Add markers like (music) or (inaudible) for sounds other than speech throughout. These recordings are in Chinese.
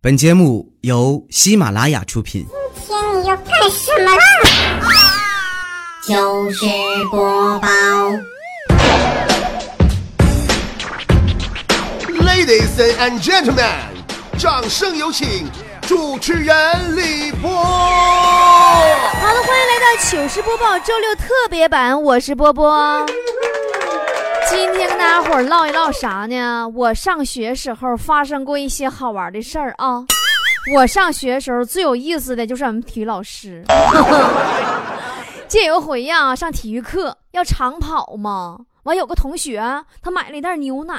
本节目由喜马拉雅出品。今天你要干什么啦？糗事播报，Ladies and gentlemen，掌声有请主持人李波。好了，欢迎来到糗事播报周六特别版，我是波波。今天跟大家伙儿唠一唠啥呢？我上学时候发生过一些好玩的事儿啊。我上学时候最有意思的就是俺们体育老师。这有一回呀，上体育课要长跑嘛，完有个同学他买了一袋牛奶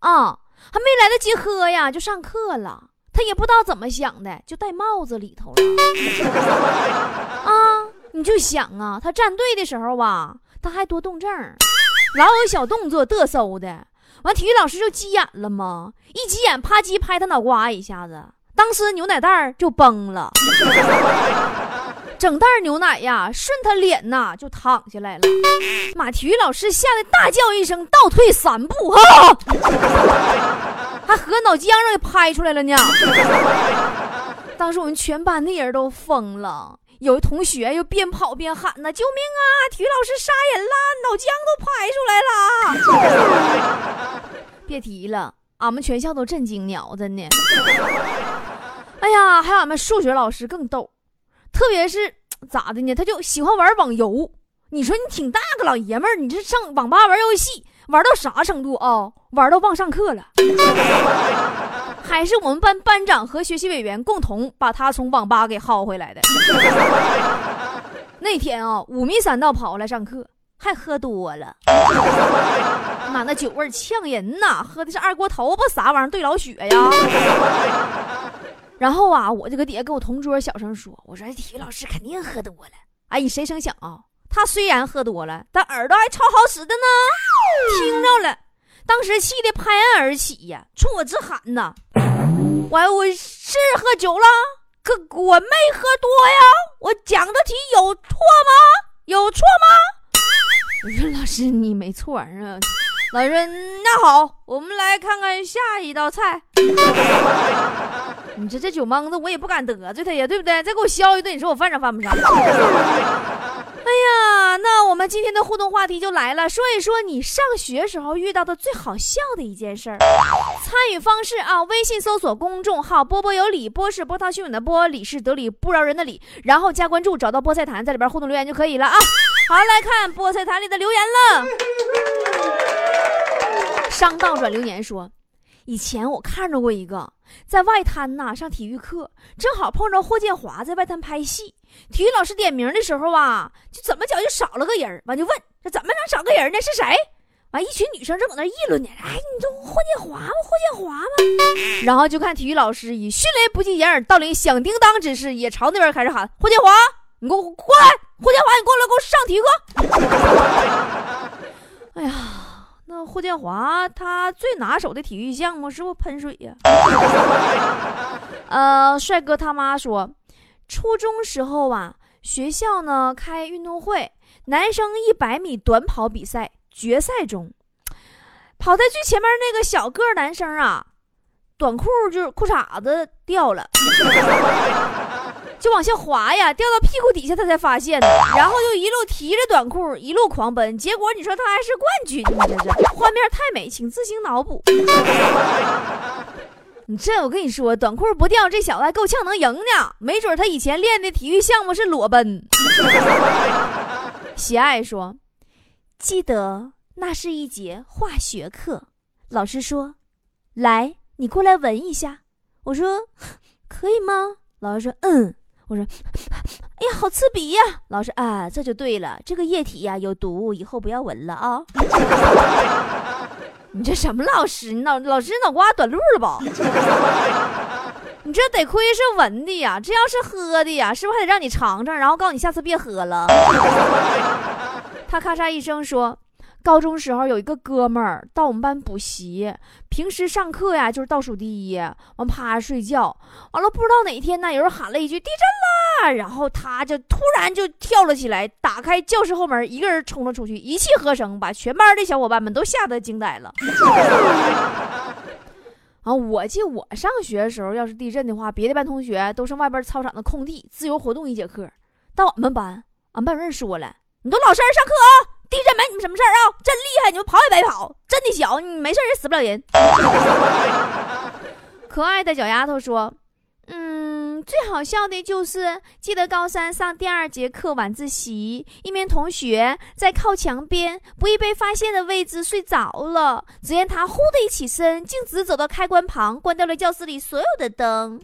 啊，还没来得及喝呀，就上课了。他也不知道怎么想的，就戴帽子里头了。(laughs) 啊，你就想啊，他站队的时候吧，他还多动症，老有小动作嘚嗖的。完，体育老师就急眼了嘛，一急眼啪叽拍他脑瓜一下子，当时牛奶袋就崩了，整袋牛奶呀顺他脸呐就淌下来了。妈，体育老师吓得大叫一声，倒退三步哈，还和脑浆让给拍出来了呢。当时我们全班的人都疯了。有同学又边跑边喊呐：“救命啊！体育老师杀人了，脑浆都拍出来了！”别提了，俺们全校都震惊了，真的。哎呀，还有俺们数学老师更逗，特别是咋的呢？他就喜欢玩网游。你说你挺大个老爷们儿，你这上网吧玩游戏玩到啥程度啊？玩到忘上课了。还是我们班班长和学习委员共同把他从网吧给薅回来的。那天啊，五迷三道跑来上课，还喝多了，妈那酒味呛人呐！喝的是二锅头不啥玩意儿兑老雪呀。然后啊，我就搁底下跟我同桌小声说：“我说体育老师肯定喝多了。”哎，谁成想啊，他虽然喝多了，但耳朵还超好使的呢，听着了。当时气得拍案而起呀，冲我直喊呐：“我我是喝酒了，可我没喝多呀！我讲的题有错吗？有错吗？”我说：“老师，你没错啊。”老师说：“那好，我们来看看下一道菜。”你这这酒蒙子，我也不敢得罪他呀，对不对？再给我削一顿，你说我犯上犯不上？哎呀，那我们今天的互动话题就来了，说一说你上学时候遇到的最好笑的一件事儿。参与方式啊，微信搜索公众号“波波有理”，波是波涛汹涌的波，理是得理不饶人的理，然后加关注，找到菠菜坛，在里边互动留言就可以了啊。好，来看菠菜坛里的留言了。商道转留言说。以前我看着过一个在外滩呐上体育课，正好碰着霍建华在外滩拍戏。体育老师点名的时候啊，就怎么讲就少了个人，完就问这怎么能少个人呢？是谁？完一群女生正搁那议论呢。哎，你这霍建华吗？霍建华吗？然后就看体育老师以迅雷不及掩耳盗铃响叮当之势，也朝那边开始喊：“霍建华，你给我过来！霍建华，你过来给我上体育课！” (laughs) 哎呀。那霍建华他最拿手的体育项目是不是喷水呀？(laughs) 呃，帅哥他妈说，初中时候啊，学校呢开运动会，男生一百米短跑比赛决赛中，跑在最前面那个小个男生啊，短裤就是裤衩子掉了。就往下滑呀，掉到屁股底下，他才发现的。然后就一路提着短裤一路狂奔，结果你说他还是冠军，你这是画面太美，请自行脑补。你这我跟你说，短裤不掉，这小子还够呛能赢呢。没准他以前练的体育项目是裸奔。(laughs) 喜爱说，记得那是一节化学课，老师说，来，你过来闻一下。我说，可以吗？老师说，嗯。我说：“哎呀，好刺鼻呀！”老师啊，这就对了，这个液体呀有毒，以后不要闻了啊！你这什么老师？你脑老师脑瓜短路了吧？(laughs) 你这得亏是闻的呀，这要是喝的呀，是不是还得让你尝尝，然后告诉你下次别喝了？(laughs) 他咔嚓一声说。高中时候有一个哥们儿到我们班补习，平时上课呀就是倒数第一，完趴着睡觉。完了不知道哪天呢，有人喊了一句地震啦，然后他就突然就跳了起来，打开教室后门，一个人冲了出去，一气呵成把全班的小伙伴们都吓得惊呆了。啊，我记我上学的时候，要是地震的话，别的班同学都上外边操场的空地自由活动一节课，到我们班，俺班主任说了，你都老实上课啊，地震没你们什么事儿啊？真厉害，你们跑也白跑，真的小，你没事也死不了人。(laughs) 可爱的小丫头说。嗯，最好笑的就是记得高三上第二节课晚自习，一名同学在靠墙边不易被发现的位置睡着了。只见他忽的一起身，径直走到开关旁，关掉了教室里所有的灯。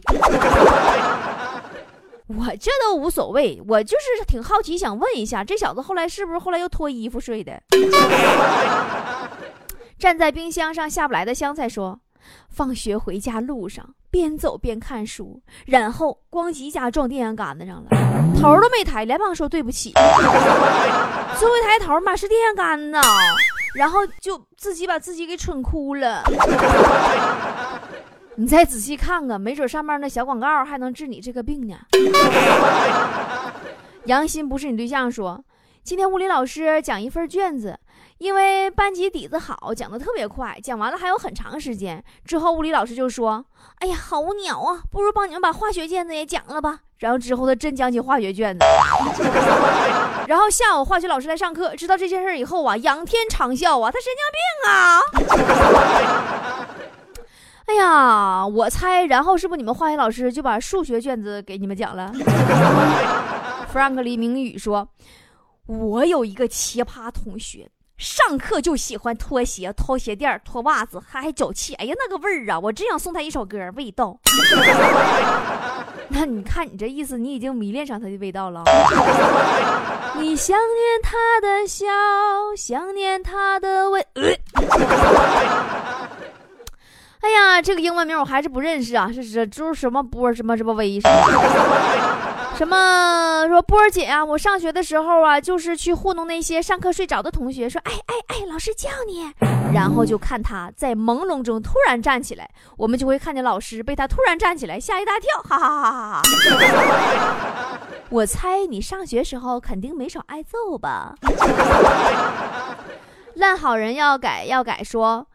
我这都无所谓，我就是挺好奇，想问一下，这小子后来是不是后来又脱衣服睡的？(laughs) 站在冰箱上下不来的香菜说。放学回家路上，边走边看书，然后咣叽一下撞电线杆子上了，头都没抬，连忙说对不起。最后一抬头，嘛是电线杆子，然后就自己把自己给蠢哭了。你再仔细看看，没准上面那小广告还能治你这个病呢。(laughs) 杨鑫不是你对象，说今天物理老师讲一份卷子。因为班级底子好，讲的特别快，讲完了还有很长时间。之后物理老师就说：“哎呀，好无聊啊，不如帮你们把化学卷子也讲了吧。”然后之后他真讲起化学卷子。(laughs) 然后下午化学老师来上课，知道这件事以后啊，仰天长啸啊，他神经病啊！哎呀，我猜，然后是不是你们化学老师就把数学卷子给你们讲了？弗兰克李明宇说：“我有一个奇葩同学。”上课就喜欢脱鞋、掏鞋垫、脱袜子，还还脚气。哎呀，那个味儿啊！我真想送他一首歌，《味道》。(laughs) 那你看你这意思，你已经迷恋上他的味道了。你想念他的笑，想念他的味。(laughs) 哎呀，这个英文名我还是不认识啊！是是，就是什么波什么什么威什么。什么说波儿姐啊？我上学的时候啊，就是去糊弄那些上课睡着的同学，说哎哎哎，老师叫你，然后就看他在朦胧中突然站起来，我们就会看见老师被他突然站起来吓一大跳，哈哈哈哈哈哈！(laughs) 我猜你上学时候肯定没少挨揍吧？(laughs) 烂好人要改要改说。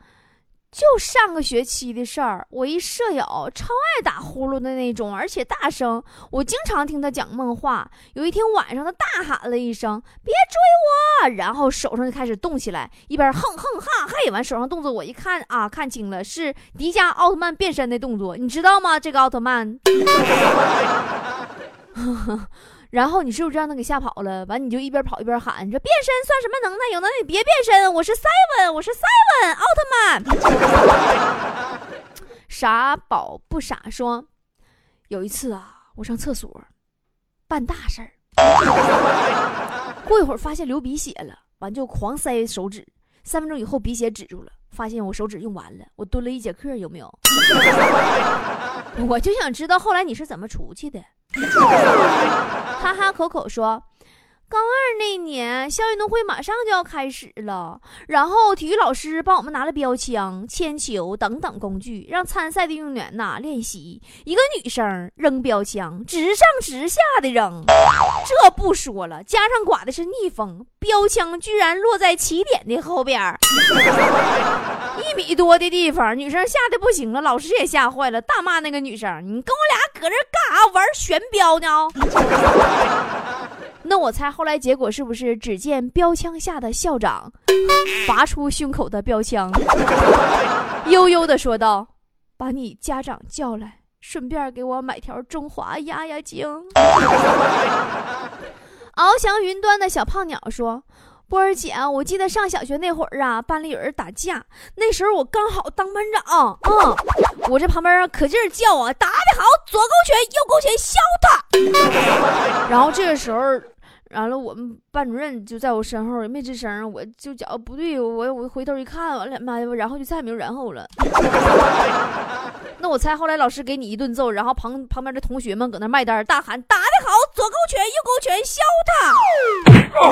就上个学期的事儿，我一舍友超爱打呼噜的那种，而且大声，我经常听他讲梦话。有一天晚上，他大喊了一声：“别追我！”然后手上就开始动起来，一边哼哼哈嘿，完手上动作我一看啊，看清了是迪迦奥特曼变身的动作，你知道吗？这个奥特曼。然后你是不是让他给吓跑了？完你就一边跑一边喊：“你说变身算什么能耐？有能耐你别变身！我是 seven，我是 seven 奥特曼。”傻宝不傻说：“有一次啊，我上厕所办大事儿，过一会儿发现流鼻血了，完就狂塞手指，三分钟以后鼻血止住了，发现我手指用完了，我蹲了一节课，有没有？(laughs) 我就想知道后来你是怎么出去的。(laughs) ”哈哈，口口说，高二那年校运动会马上就要开始了，然后体育老师帮我们拿了标枪、铅球等等工具，让参赛的运动员呐练习。一个女生扔标枪，直上直下的扔，这不说了，加上刮的是逆风，标枪居然落在起点的后边 (laughs) 一米多的地方，女生吓得不行了，老师也吓坏了，大骂那个女生：“你跟我俩搁这干啥玩悬标呢？”那我猜后来结果是不是？只见标枪下的校长拔出胸口的标枪，悠悠的说道：“把你家长叫来，顺便给我买条中华压压惊。”翱翔云端的小胖鸟说。波儿姐，我记得上小学那会儿啊，班里有人打架，那时候我刚好当班长，嗯，我这旁边可劲儿叫啊，打得好，左勾拳，右勾拳，削他。(laughs) 然后这个时候，完了我们班主任就在我身后，也没吱声，我就觉不对，我我回头一看，完了妈呀，然后就再也没有然后了。(laughs) 那我猜后来老师给你一顿揍，然后旁旁边的同学们搁那卖单，大喊打得好，左勾拳，右勾拳，削他。(laughs)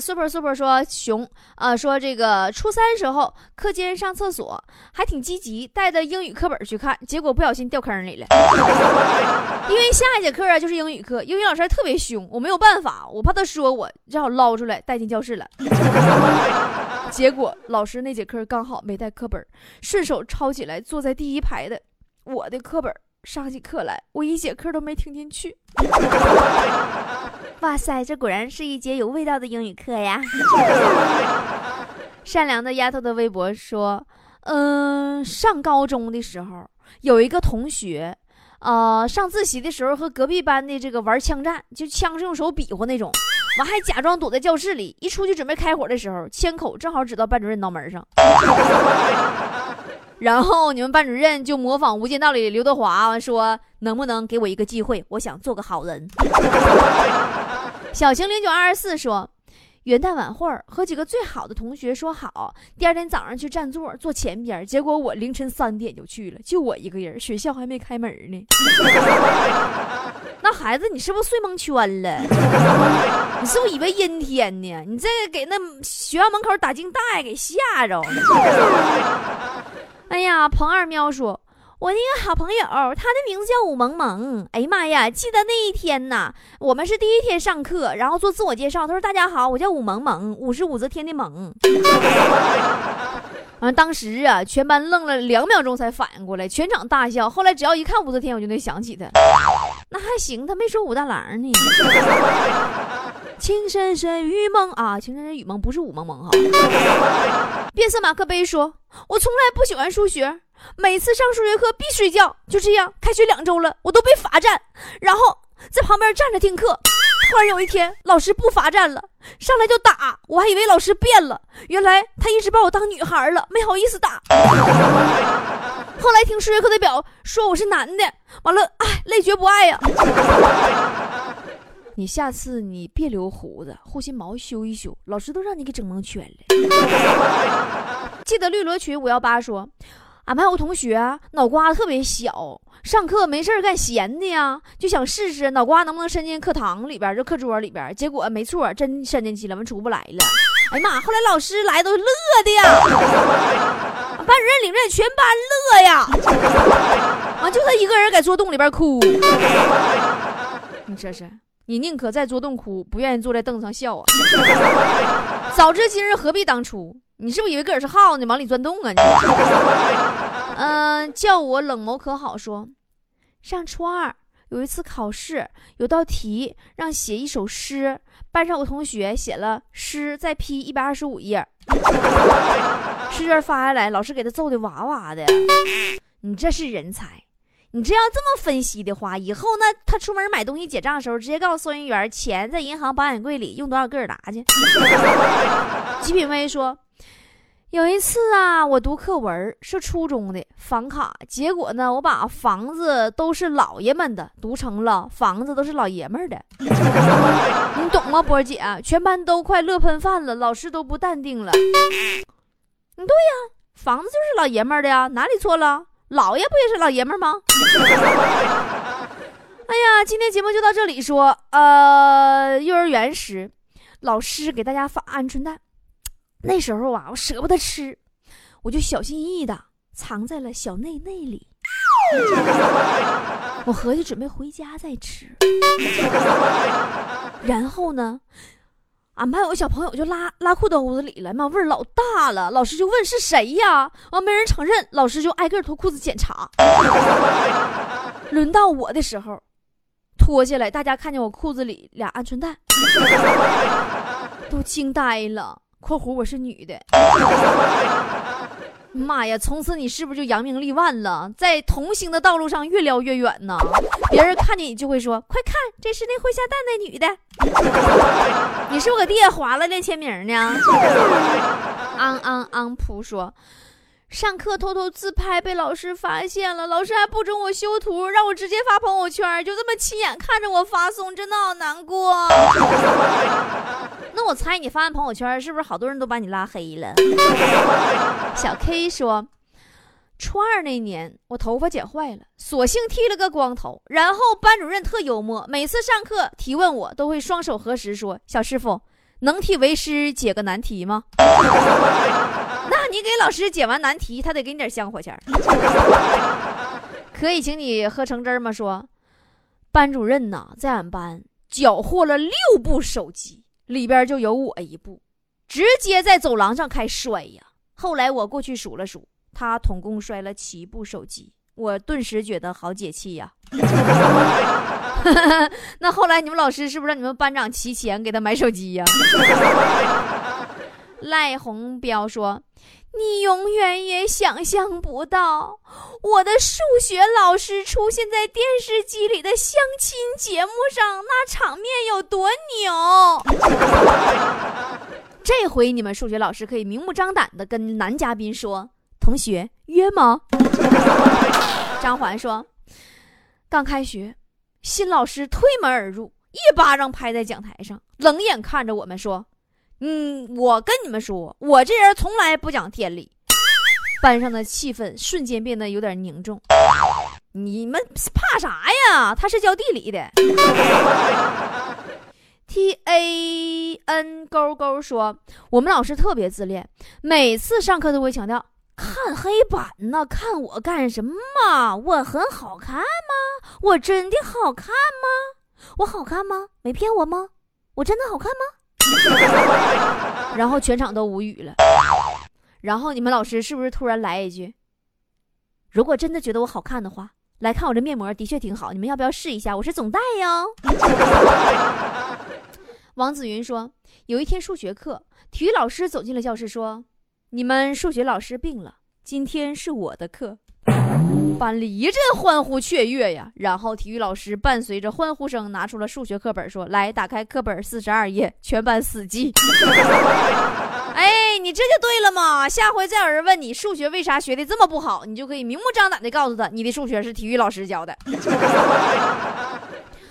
，super super 说熊啊，说这个初三时候课间上厕所还挺积极，带着英语课本去看，结果不小心掉坑里了。(laughs) 因为下一节课啊就是英语课，英语老师还特别凶，我没有办法，我怕他说我，只好捞出来带进教室了。(laughs) 结果老师那节课刚好没带课本，顺手抄起来，坐在第一排的我的课本上起课来，我一节课都没听进去。哇塞，这果然是一节有味道的英语课呀！(laughs) 善良的丫头的微博说：“嗯，上高中的时候有一个同学。”呃，上自习的时候和隔壁班的这个玩枪战，就枪是用手比划那种，完还假装躲在教室里，一出去准备开火的时候，枪口正好指到班主任脑门上，(laughs) 然后你们班主任就模仿《无间道》里刘德华说：“能不能给我一个机会？我想做个好人。”小晴零九二十四说。元旦晚会儿，和几个最好的同学说好，第二天早上去占座坐前边。结果我凌晨三点就去了，就我一个人，学校还没开门呢。(laughs) 那孩子，你是不是睡蒙圈了？你是不是以为阴天呢？你这给那学校门口打惊带给吓着了。哎呀，彭二喵说。我那个好朋友，他的名字叫武萌萌。哎呀妈呀，记得那一天呐，我们是第一天上课，然后做自我介绍。他说：“大家好，我叫武萌萌，武是武则天的萌。”完，当时啊，全班愣了两秒钟才反应过来，全场大笑。后来只要一看武则天，我就能想起他。那还行，他没说武大郎呢。情深深雨蒙啊，情深深雨蒙不是雾蒙蒙哈。(laughs) 变色马克杯说：“我从来不喜欢数学。”每次上数学课必睡觉，就这样，开学两周了，我都被罚站，然后在旁边站着听课。突然有一天，老师不罚站了，上来就打，我还以为老师变了，原来他一直把我当女孩了，没好意思打。后来听数学课的表说我是男的，完了，哎，累觉不爱呀。你下次你别留胡子，护心毛修一修，老师都让你给整蒙圈了。(laughs) 记得绿萝群五幺八说。俺班有个同学脑瓜子特别小，上课没事干闲的呀，就想试试脑瓜能不能伸进课堂里边，就课桌里边。结果没错，真伸进去了，完出不来了。哎呀妈！后来老师来都乐的呀，班主任领着全班乐呀，完就他一个人在桌洞里边哭。(laughs) 你这是，你宁可在桌洞哭，不愿意坐在凳子上笑啊？早知今日何必当初？你是不是以为个儿是耗子，往里钻洞啊？你，嗯，(laughs) 叫我冷眸可好说。上初二有一次考试，有道题让写一首诗，班上有同学写了诗，再批一百二十五页，(laughs) 试卷发下来，老师给他揍的哇哇的。(laughs) 你这是人才，你这要这么分析的话，以后那他出门买东西结账的时候，直接告诉收银员，钱在银行保险柜里，用多少个拿去。(laughs) 极品威说。有一次啊，我读课文是初中的房卡，结果呢，我把房子都是老爷们的读成了房子都是老爷们的，(laughs) 你懂吗，波姐？全班都快乐喷饭了，老师都不淡定了。嗯，对呀，房子就是老爷们的呀，哪里错了？老爷不也是老爷们吗？(laughs) 哎呀，今天节目就到这里，说，呃，幼儿园时，老师给大家发鹌鹑蛋。那时候啊，我舍不得吃，我就小心翼翼的藏在了小内内里。(laughs) 我合计准备回家再吃。(laughs) 然后呢，俺班有个小朋友就拉拉裤兜子里了，妈味儿老大了。老师就问是谁呀？完没人承认，老师就挨个脱裤子检查。(laughs) 轮到我的时候，脱下来，大家看见我裤子里俩鹌鹑蛋，都惊呆了。括弧我是女的，妈呀！从此你是不是就扬名立万了，在同行的道路上越聊越远呢？别人看见你就会说：“快看，这是那会下蛋的女的。”你是不是搁地下划了练签名呢？昂昂昂扑说。上课偷偷自拍被老师发现了，老师还不准我修图，让我直接发朋友圈，就这么亲眼看着我发送，真的好难过。(laughs) 那我猜你发完朋友圈，是不是好多人都把你拉黑了？(laughs) 小 K 说，初二那年我头发剪坏了，索性剃了个光头。然后班主任特幽默，每次上课提问我都会双手合十说：“小师傅，能替为师解个难题吗？”你给老师解完难题，他得给你点香火钱可以请你喝橙汁吗？说，班主任呐，在俺班缴获了六部手机，里边就有我一部。直接在走廊上开摔呀。后来我过去数了数，他统共摔了七部手机，我顿时觉得好解气呀。(laughs) 那后来你们老师是不是让你们班长提钱给他买手机呀？赖红彪说：“你永远也想象不到，我的数学老师出现在电视机里的相亲节目上，那场面有多牛。(laughs) ”这回你们数学老师可以明目张胆的跟男嘉宾说：“同学约吗？”张环说：“刚开学，新老师推门而入，一巴掌拍在讲台上，冷眼看着我们说：‘嗯，我跟你们说，我这人从来不讲天理。’班上的气氛瞬间变得有点凝重。你们怕啥呀？他是教地理的。(laughs) ” T A N 勾勾说：“我们老师特别自恋，每次上课都会强调看黑板呢，看我干什么？我很好看吗？我真的好看吗？我好看吗？没骗我吗？我真的好看吗？” (laughs) 然后全场都无语了。然后你们老师是不是突然来一句：“如果真的觉得我好看的话，来看我这面膜，的确挺好，你们要不要试一下？我是总代哟。(laughs) ”王子云说：“有一天数学课，体育老师走进了教室，说：‘你们数学老师病了，今天是我的课。’班里一阵欢呼雀跃呀。然后体育老师伴随着欢呼声拿出了数学课本，说：‘来，打开课本四十二页，全班死记。(laughs) ’哎，你这就对了嘛！下回再有人问你数学为啥学的这么不好，你就可以明目张胆的告诉他，你的数学是体育老师教的。(laughs) ”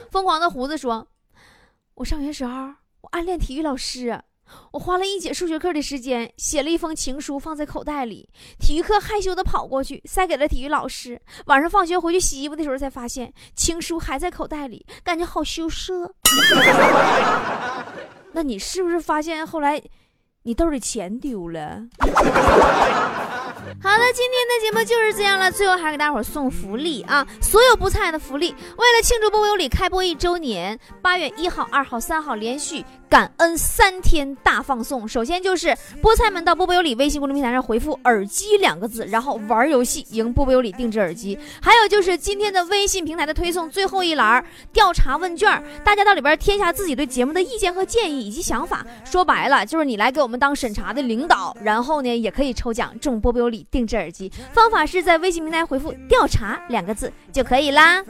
疯狂的胡子说。我上学时候，我暗恋体育老师，我花了一节数学课的时间写了一封情书放在口袋里。体育课害羞的跑过去塞给了体育老师。晚上放学回去洗衣服的时候才发现情书还在口袋里，感觉好羞涩。(laughs) 那你是不是发现后来你兜里钱丢了？(laughs) 好的，今天的节目就是这样了。最后还给大伙送福利啊！所有菠菜的福利，为了庆祝波波有理开播一周年，八月一号、二号、三号连续。感恩三天大放送，首先就是菠菜们到波波有理微信公众平台上回复“耳机”两个字，然后玩游戏赢波波有理定制耳机。还有就是今天的微信平台的推送最后一栏调查问卷，大家到里边填下自己对节目的意见和建议以及想法。说白了就是你来给我们当审查的领导，然后呢也可以抽奖中波波有理定制耳机。方法是在微信平台回复“调查”两个字就可以啦。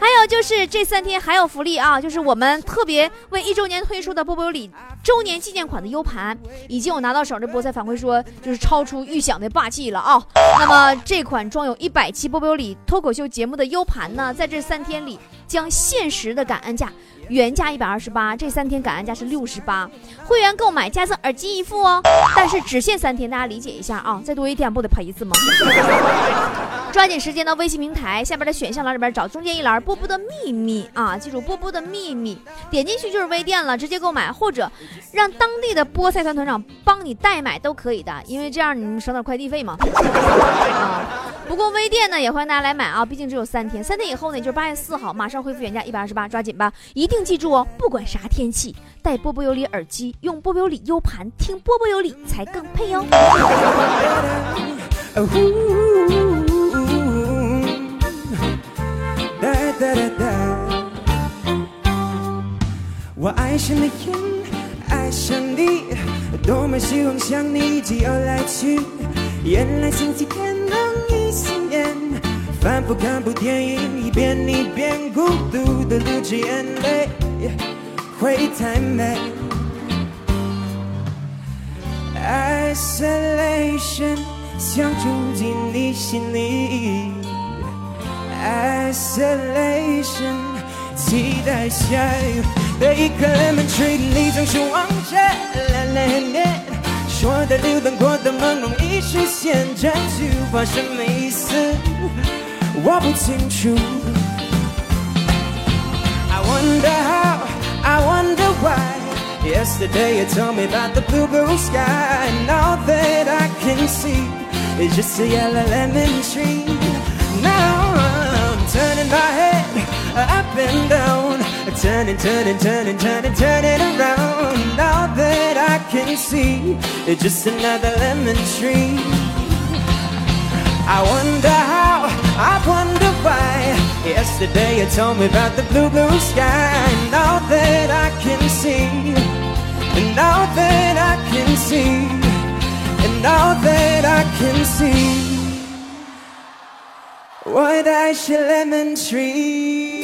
还有就是这三天还有福利啊，就是我们特别为一周年推出的。波波有理周年纪念款的 U 盘已经我拿到手这菠菜反馈说，就是超出预想的霸气了啊！那么这款装有一百期波波有理脱口秀节目的 U 盘呢，在这三天里将限时的感恩价。原价一百二十八，这三天感恩价是六十八，会员购买加赠耳机一副哦，但是只限三天，大家理解一下啊，再多一天不得赔一次吗？(laughs) 抓紧时间到微信平台下边的选项栏里边找中间一栏波波的秘密啊，记住波波的秘密，点进去就是微店了，直接购买或者让当地的菠菜团团长帮你代买都可以的，因为这样你们省点快递费嘛。啊，不过微店呢也欢迎大家来买啊，毕竟只有三天，三天以后呢就是八月四号，马上恢复原价一百二十八，抓紧吧，一定。记住哦，不管啥天气，带波波有理耳机，用波波有理 U 盘听波波有理才更配哦。我爱上了，爱上你，多么希望像你一起游来去。原来星期天。反复看部电影，一遍一遍孤独的流着眼泪，会太美。Isolation 想住进你心里，Isolation 期待下雨，的一颗 lemon tree 里总是望着蓝蓝天，说的流动过的朦胧已实现，这句话什么意思？Robertson I wonder how, I wonder why. Yesterday you told me about the blue, blue sky, and all that I can see is just a yellow lemon tree. Now I'm turning my head up and down, turning, turning, turning, turning, turning around. All that I can see is just another lemon tree. I wonder how. I wonder why. Yesterday you told me about the blue, blue sky. And Now that I can see, and now that I can see, and now that I can see, should lemon tree.